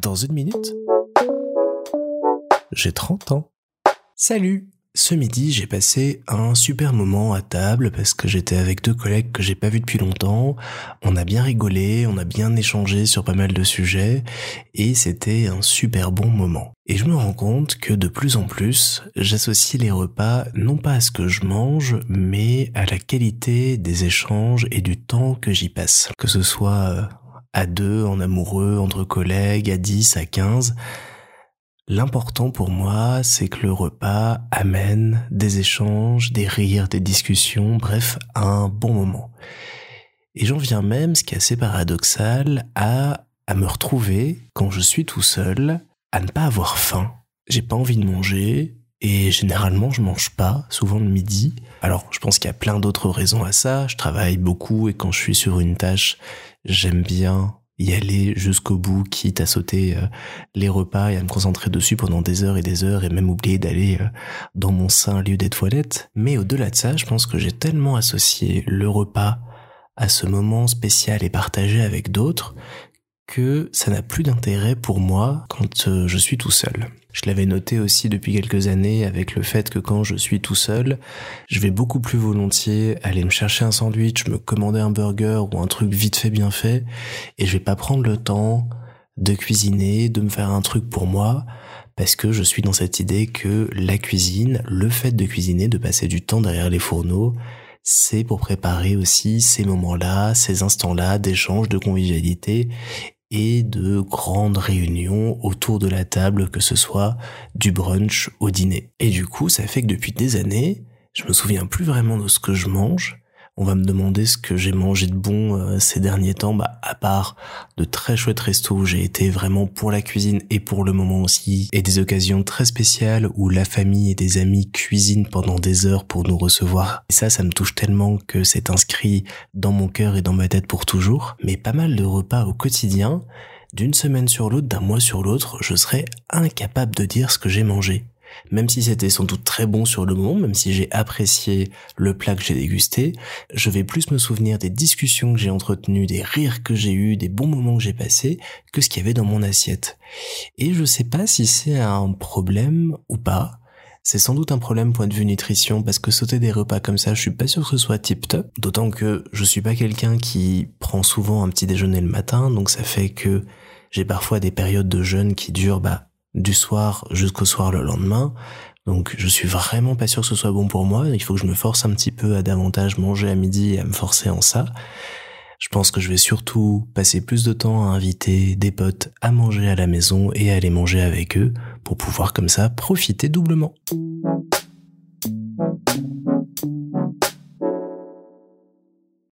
Dans une minute, j'ai 30 ans. Salut ce midi, j'ai passé un super moment à table parce que j'étais avec deux collègues que j'ai pas vus depuis longtemps. On a bien rigolé, on a bien échangé sur pas mal de sujets et c'était un super bon moment. Et je me rends compte que de plus en plus, j'associe les repas non pas à ce que je mange, mais à la qualité des échanges et du temps que j'y passe. Que ce soit euh, à deux, en amoureux, entre collègues, à 10, à 15, L'important pour moi, c'est que le repas amène des échanges, des rires, des discussions, bref, un bon moment. Et j'en viens même, ce qui est assez paradoxal, à, à me retrouver, quand je suis tout seul, à ne pas avoir faim. J'ai pas envie de manger, et généralement je mange pas, souvent le midi. Alors je pense qu'il y a plein d'autres raisons à ça. Je travaille beaucoup et quand je suis sur une tâche, j'aime bien y aller jusqu'au bout, quitte à sauter euh, les repas et à me concentrer dessus pendant des heures et des heures et même oublier d'aller euh, dans mon sein lieu des toilettes. Mais au-delà de ça, je pense que j'ai tellement associé le repas à ce moment spécial et partagé avec d'autres que ça n'a plus d'intérêt pour moi quand euh, je suis tout seul. Je l'avais noté aussi depuis quelques années avec le fait que quand je suis tout seul, je vais beaucoup plus volontiers aller me chercher un sandwich, me commander un burger ou un truc vite fait bien fait, et je vais pas prendre le temps de cuisiner, de me faire un truc pour moi, parce que je suis dans cette idée que la cuisine, le fait de cuisiner, de passer du temps derrière les fourneaux, c'est pour préparer aussi ces moments-là, ces instants-là d'échange, de convivialité et de grandes réunions autour de la table, que ce soit du brunch au dîner. Et du coup, ça fait que depuis des années, je me souviens plus vraiment de ce que je mange, on va me demander ce que j'ai mangé de bon euh, ces derniers temps, bah, à part de très chouettes restos où j'ai été vraiment pour la cuisine et pour le moment aussi, et des occasions très spéciales où la famille et des amis cuisinent pendant des heures pour nous recevoir. Et ça, ça me touche tellement que c'est inscrit dans mon cœur et dans ma tête pour toujours. Mais pas mal de repas au quotidien, d'une semaine sur l'autre, d'un mois sur l'autre, je serais incapable de dire ce que j'ai mangé même si c'était sans doute très bon sur le moment, même si j'ai apprécié le plat que j'ai dégusté, je vais plus me souvenir des discussions que j'ai entretenues, des rires que j'ai eus, des bons moments que j'ai passés, que ce qu'il y avait dans mon assiette. Et je sais pas si c'est un problème ou pas. C'est sans doute un problème point de vue nutrition parce que sauter des repas comme ça, je suis pas sûr que ce soit tip top. D'autant que je suis pas quelqu'un qui prend souvent un petit déjeuner le matin, donc ça fait que j'ai parfois des périodes de jeûne qui durent bah du soir jusqu'au soir le lendemain. Donc je suis vraiment pas sûr que ce soit bon pour moi. Il faut que je me force un petit peu à davantage manger à midi et à me forcer en ça. Je pense que je vais surtout passer plus de temps à inviter des potes à manger à la maison et à aller manger avec eux pour pouvoir comme ça profiter doublement.